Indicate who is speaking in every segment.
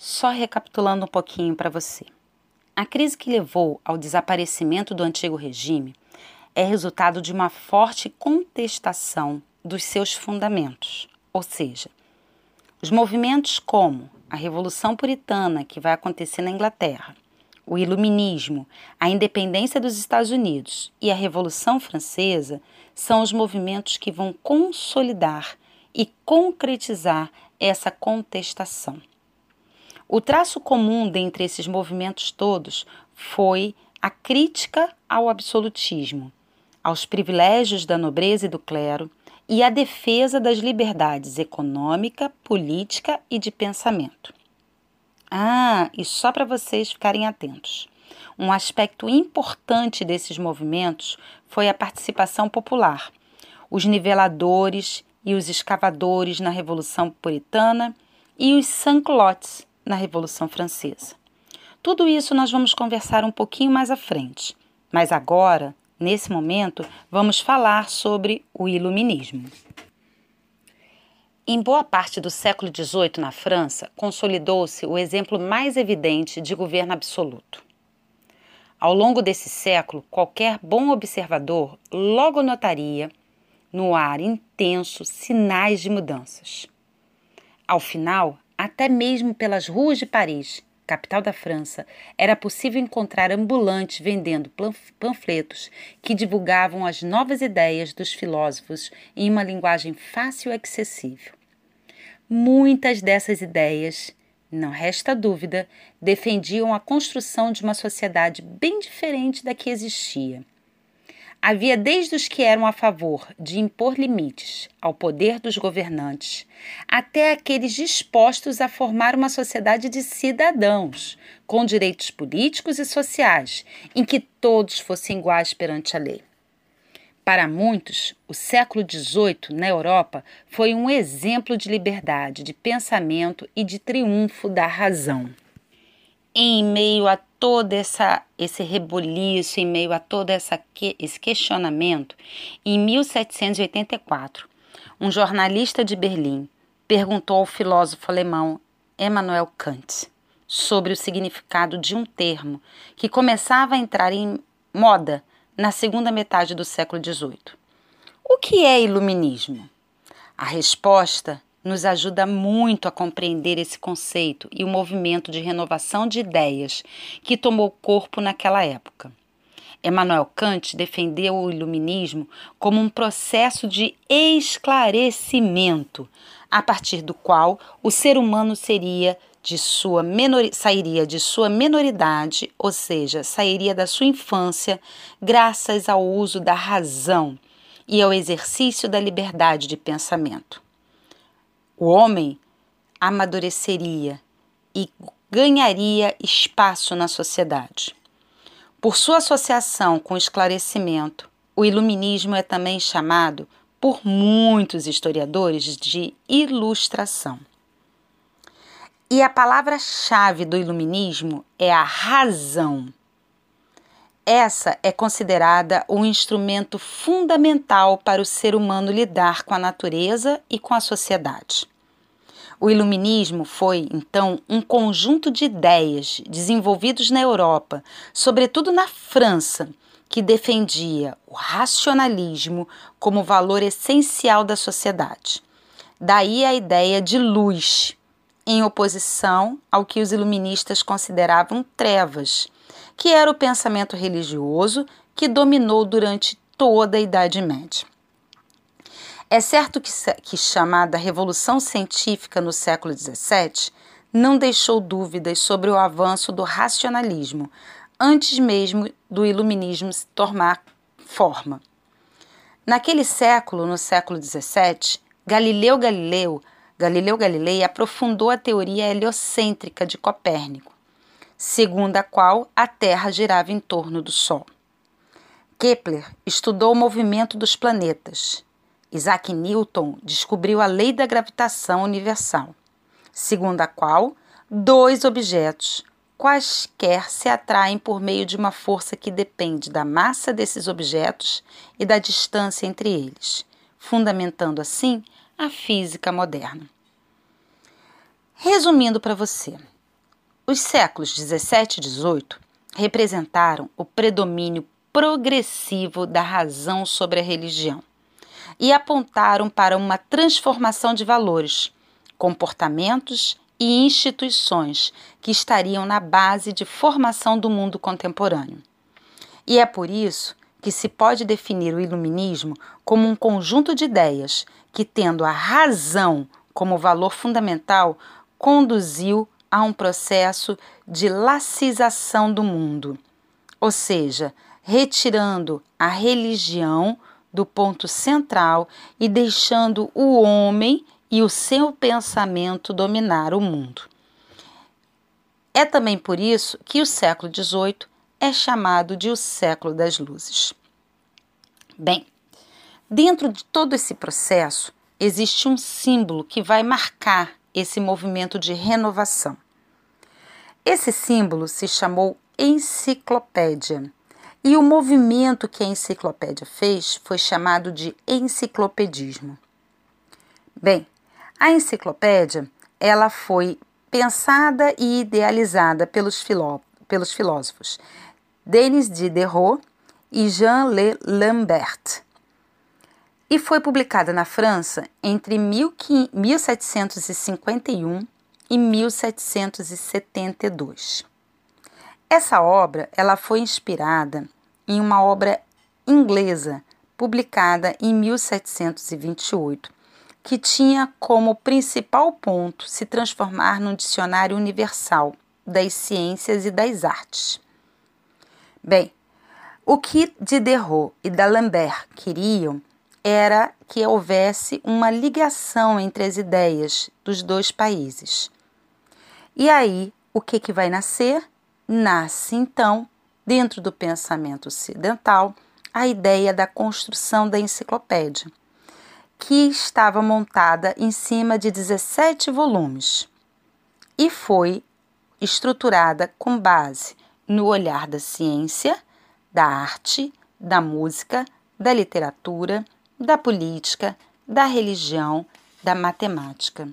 Speaker 1: Só recapitulando um pouquinho para você. A crise que levou ao desaparecimento do antigo regime é resultado de uma forte contestação dos seus fundamentos, ou seja, os movimentos como a Revolução Puritana, que vai acontecer na Inglaterra, o Iluminismo, a independência dos Estados Unidos e a Revolução Francesa são os movimentos que vão consolidar e concretizar essa contestação. O traço comum dentre esses movimentos todos foi a crítica ao absolutismo, aos privilégios da nobreza e do clero e a defesa das liberdades econômica, política e de pensamento. Ah, e só para vocês ficarem atentos. Um aspecto importante desses movimentos foi a participação popular, os niveladores e os escavadores na Revolução Puritana e os sans-culottes na Revolução Francesa. Tudo isso nós vamos conversar um pouquinho mais à frente, mas agora, nesse momento, vamos falar sobre o Iluminismo. Em boa parte do século XVIII na França, consolidou-se o exemplo mais evidente de governo absoluto. Ao longo desse século, qualquer bom observador logo notaria no ar intenso sinais de mudanças. Ao final, até mesmo pelas ruas de Paris, capital da França, era possível encontrar ambulantes vendendo panfletos que divulgavam as novas ideias dos filósofos em uma linguagem fácil e acessível. Muitas dessas ideias, não resta dúvida, defendiam a construção de uma sociedade bem diferente da que existia Havia desde os que eram a favor de impor limites ao poder dos governantes, até aqueles dispostos a formar uma sociedade de cidadãos, com direitos políticos e sociais, em que todos fossem iguais perante a lei. Para muitos, o século XVIII na Europa foi um exemplo de liberdade de pensamento e de triunfo da razão. Em meio a todo essa, esse reboliço, em meio a todo essa, esse questionamento, em 1784, um jornalista de Berlim perguntou ao filósofo alemão Emmanuel Kant sobre o significado de um termo que começava a entrar em moda na segunda metade do século XVIII. O que é iluminismo? A resposta nos ajuda muito a compreender esse conceito e o movimento de renovação de ideias que tomou corpo naquela época. Emmanuel Kant defendeu o iluminismo como um processo de esclarecimento, a partir do qual o ser humano seria de sua menor... sairia de sua menoridade, ou seja, sairia da sua infância, graças ao uso da razão e ao exercício da liberdade de pensamento. O homem amadureceria e ganharia espaço na sociedade. Por sua associação com o esclarecimento, o iluminismo é também chamado, por muitos historiadores, de ilustração. E a palavra-chave do iluminismo é a razão. Essa é considerada um instrumento fundamental para o ser humano lidar com a natureza e com a sociedade. O Iluminismo foi, então, um conjunto de ideias desenvolvidos na Europa, sobretudo na França, que defendia o racionalismo como valor essencial da sociedade. Daí a ideia de luz, em oposição ao que os iluministas consideravam trevas que era o pensamento religioso que dominou durante toda a Idade Média. É certo que, que chamada Revolução Científica no século XVII não deixou dúvidas sobre o avanço do racionalismo, antes mesmo do iluminismo se tomar forma. Naquele século, no século XVII, Galileu Galileu, Galileu Galilei aprofundou a teoria heliocêntrica de Copérnico segundo a qual a Terra girava em torno do Sol. Kepler estudou o movimento dos planetas. Isaac Newton descobriu a lei da gravitação universal, segundo a qual dois objetos quaisquer se atraem por meio de uma força que depende da massa desses objetos e da distância entre eles, fundamentando assim a física moderna. Resumindo para você, Os séculos 17 e 18 representaram o predomínio progressivo da razão sobre a religião e apontaram para uma transformação de valores, comportamentos e instituições que estariam na base de formação do mundo contemporâneo. E é por isso que se pode definir o iluminismo como um conjunto de ideias que, tendo a razão como valor fundamental, conduziu a um processo de laicização do mundo, ou seja, retirando a religião do ponto central e deixando o homem e o seu pensamento dominar o mundo. É também por isso que o século XVIII é chamado de o século das luzes. Bem, dentro de todo esse processo existe um símbolo que vai marcar esse movimento de renovação. Esse símbolo se chamou enciclopédia. E o movimento que a enciclopédia fez foi chamado de enciclopedismo. Bem, a enciclopédia ela foi pensada e idealizada pelos, filó pelos filósofos Denis Diderot e Jean Le Lambert e foi publicada na França entre 1751 e 1772. Essa obra ela foi inspirada em uma obra inglesa publicada em 1728, que tinha como principal ponto se transformar num dicionário universal das ciências e das artes. Bem, o que Diderot e D'Alembert queriam era que houvesse uma ligação entre as ideias dos dois países. E aí, o que, que vai nascer? Nasce então, dentro do pensamento ocidental, a ideia da construção da enciclopédia, que estava montada em cima de 17 volumes e foi estruturada com base no olhar da ciência, da arte, da música, da literatura, da política, da religião, da matemática.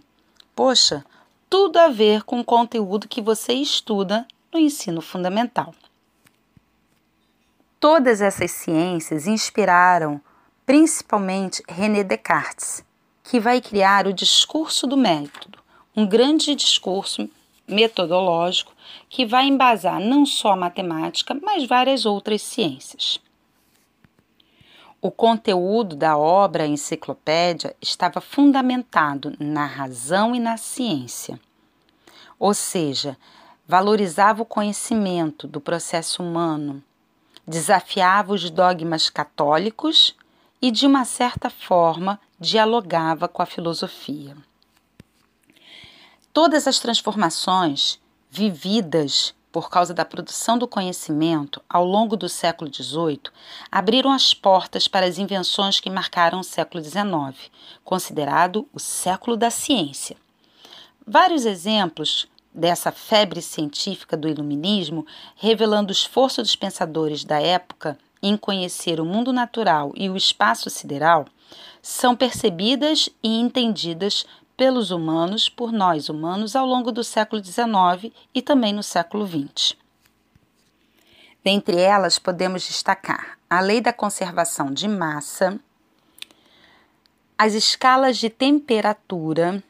Speaker 1: Poxa, tudo a ver com o conteúdo que você estuda no ensino fundamental. Todas essas ciências inspiraram principalmente René Descartes, que vai criar o discurso do método, um grande discurso metodológico que vai embasar não só a matemática, mas várias outras ciências. O conteúdo da obra Enciclopédia estava fundamentado na razão e na ciência, ou seja, valorizava o conhecimento do processo humano, desafiava os dogmas católicos e, de uma certa forma, dialogava com a filosofia. Todas as transformações vividas por causa da produção do conhecimento ao longo do século XVIII abriram as portas para as invenções que marcaram o século XIX, considerado o século da ciência. Vários exemplos dessa febre científica do iluminismo, revelando o esforço dos pensadores da época em conhecer o mundo natural e o espaço sideral, são percebidas e entendidas pelos humanos, por nós humanos, ao longo do século XIX e também no século XX. Dentre elas, podemos destacar a lei da conservação de massa, as escalas de temperatura,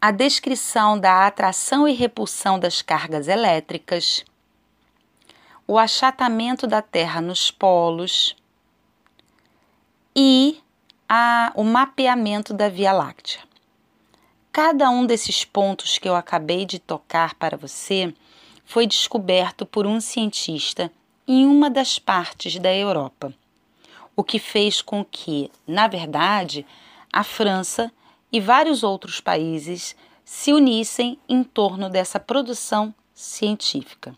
Speaker 1: a descrição da atração e repulsão das cargas elétricas, o achatamento da Terra nos polos e a, o mapeamento da Via Láctea. Cada um desses pontos que eu acabei de tocar para você foi descoberto por um cientista em uma das partes da Europa, o que fez com que, na verdade, a França e vários outros países se unissem em torno dessa produção científica,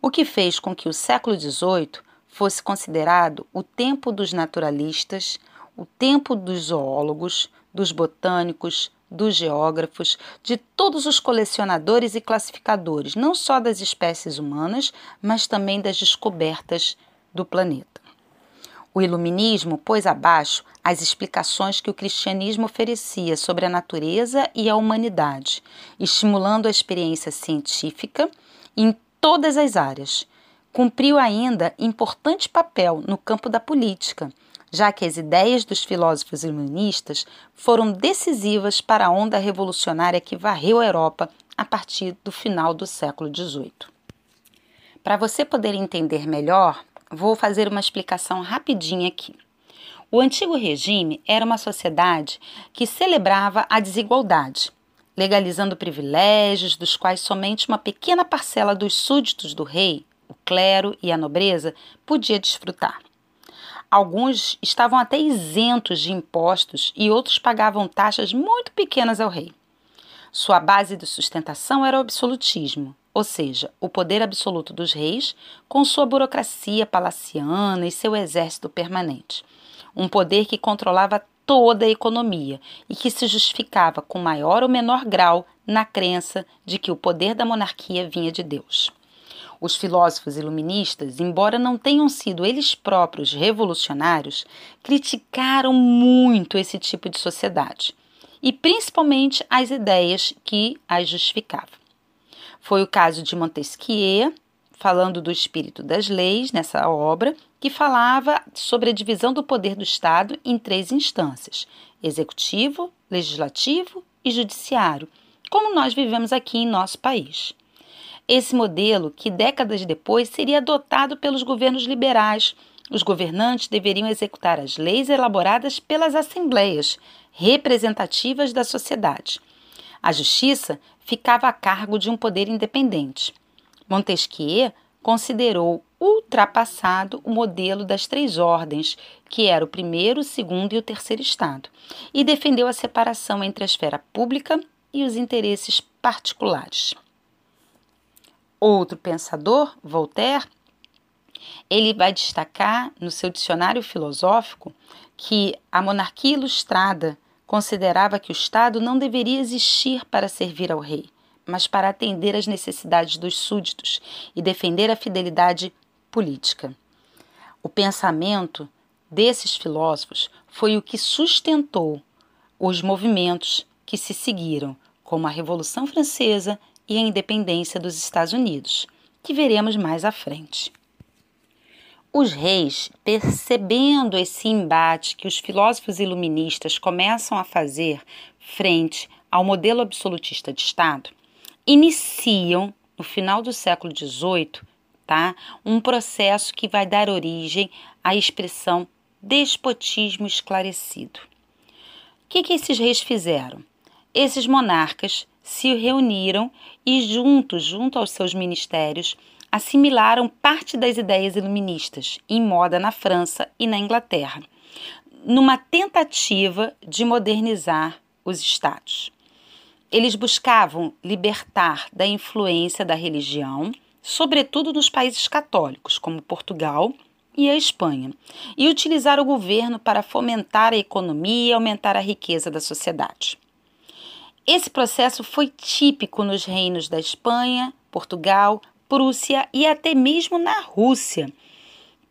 Speaker 1: o que fez com que o século XVIII fosse considerado o tempo dos naturalistas, o tempo dos zoólogos, dos botânicos, dos geógrafos, de todos os colecionadores e classificadores, não só das espécies humanas, mas também das descobertas do planeta. O Iluminismo pôs abaixo as explicações que o cristianismo oferecia sobre a natureza e a humanidade, estimulando a experiência científica em todas as áreas. Cumpriu ainda importante papel no campo da política, já que as ideias dos filósofos iluministas foram decisivas para a onda revolucionária que varreu a Europa a partir do final do século XVIII. Para você poder entender melhor, vou fazer uma explicação rapidinha aqui. O antigo regime era uma sociedade que celebrava a desigualdade, legalizando privilégios dos quais somente uma pequena parcela dos súditos do rei, o clero e a nobreza, podia desfrutar. Alguns estavam até isentos de impostos e outros pagavam taxas muito pequenas ao rei. Sua base de sustentação era o absolutismo, ou seja, o poder absoluto dos reis, com sua burocracia palaciana e seu exército permanente. Um poder que controlava toda a economia e que se justificava com maior ou menor grau na crença de que o poder da monarquia vinha de Deus. Os filósofos iluministas, embora não tenham sido eles próprios revolucionários, criticaram muito esse tipo de sociedade e principalmente as ideias que as justificavam. Foi o caso de Montesquieu, falando do espírito das leis nessa obra, que falava sobre a divisão do poder do Estado em três instâncias: executivo, legislativo e judiciário, como nós vivemos aqui em nosso país. Esse modelo, que décadas depois seria adotado pelos governos liberais, os governantes deveriam executar as leis elaboradas pelas assembleias representativas da sociedade. A justiça ficava a cargo de um poder independente. Montesquieu considerou ultrapassado o modelo das três ordens, que era o primeiro, o segundo e o terceiro estado, e defendeu a separação entre a esfera pública e os interesses particulares. Outro pensador, Voltaire, ele vai destacar no seu dicionário filosófico que a monarquia ilustrada considerava que o Estado não deveria existir para servir ao rei, mas para atender às necessidades dos súditos e defender a fidelidade política. O pensamento desses filósofos foi o que sustentou os movimentos que se seguiram, como a Revolução Francesa e a independência dos Estados Unidos, que veremos mais à frente. Os reis, percebendo esse embate que os filósofos iluministas começam a fazer frente ao modelo absolutista de Estado, iniciam, no final do século XVIII, tá, um processo que vai dar origem à expressão despotismo esclarecido. O que, que esses reis fizeram? Esses monarcas se reuniram e, juntos, junto aos seus ministérios, assimilaram parte das ideias iluministas em moda na França e na Inglaterra, numa tentativa de modernizar os estados. Eles buscavam libertar da influência da religião, sobretudo nos países católicos, como Portugal e a Espanha, e utilizar o governo para fomentar a economia e aumentar a riqueza da sociedade. Esse processo foi típico nos reinos da Espanha, Portugal, Prússia e até mesmo na Rússia,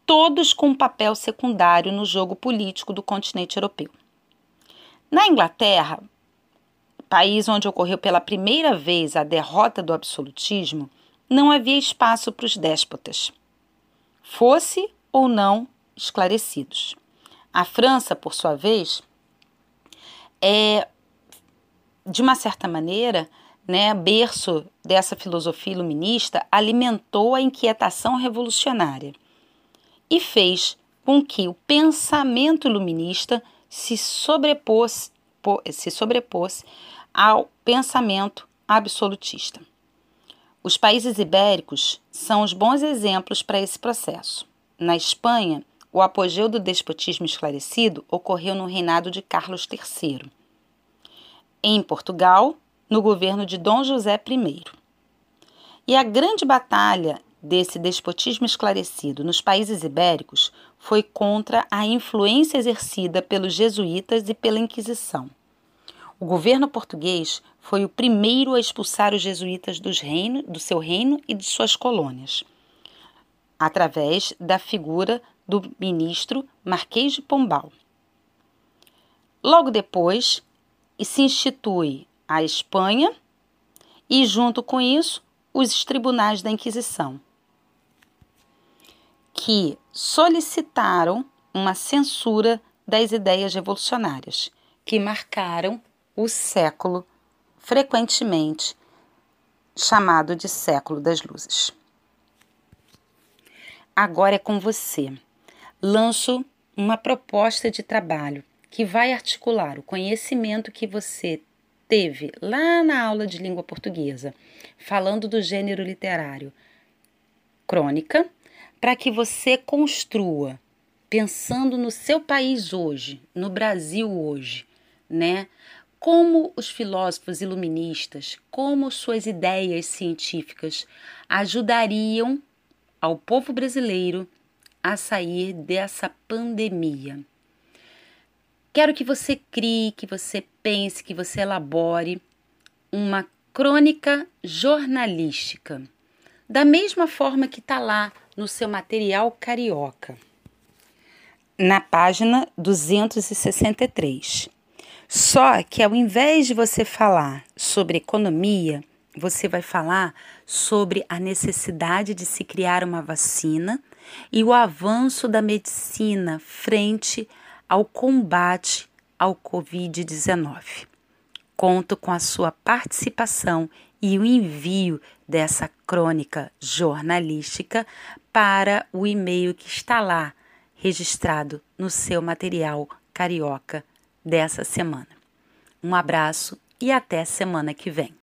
Speaker 1: todos com um papel secundário no jogo político do continente europeu. Na Inglaterra, país onde ocorreu pela primeira vez a derrota do absolutismo, não havia espaço para os déspotas, fosse ou não esclarecidos. A França, por sua vez, é, de uma certa maneira, né, berço dessa filosofia iluminista, alimentou a inquietação revolucionária e fez com que o pensamento iluminista se sobrepôs, se sobrepôs ao pensamento absolutista. Os países ibéricos são os bons exemplos para esse processo. Na Espanha, o apogeu do despotismo esclarecido ocorreu no reinado de Carlos III. Em Portugal, no governo de Dom José I. E a grande batalha desse despotismo esclarecido nos países ibéricos foi contra a influência exercida pelos jesuítas e pela Inquisição. O governo português foi o primeiro a expulsar os jesuítas reino, do seu reino e de suas colônias, através da figura do ministro Marquês de Pombal. Logo depois, se institui a Espanha e, junto com isso, os tribunais da Inquisição, que solicitaram uma censura das ideias revolucionárias, que marcaram o século frequentemente chamado de século das luzes. Agora é com você. Lanço uma proposta de trabalho que vai articular o conhecimento que você teve lá na aula de língua portuguesa, falando do gênero literário crônica, para que você construa, pensando no seu país hoje, no Brasil hoje, né? Como os filósofos iluministas, como suas ideias científicas ajudariam ao povo brasileiro a sair dessa pandemia. Quero que você crie, que você pense, que você elabore uma crônica jornalística, da mesma forma que está lá no seu material carioca, na página 263. Só que ao invés de você falar sobre economia, você vai falar sobre a necessidade de se criar uma vacina e o avanço da medicina frente ao combate ao Covid-19. Conto com a sua participação e o envio dessa crônica jornalística para o e-mail que está lá registrado no seu material carioca dessa semana. Um abraço e até semana que vem.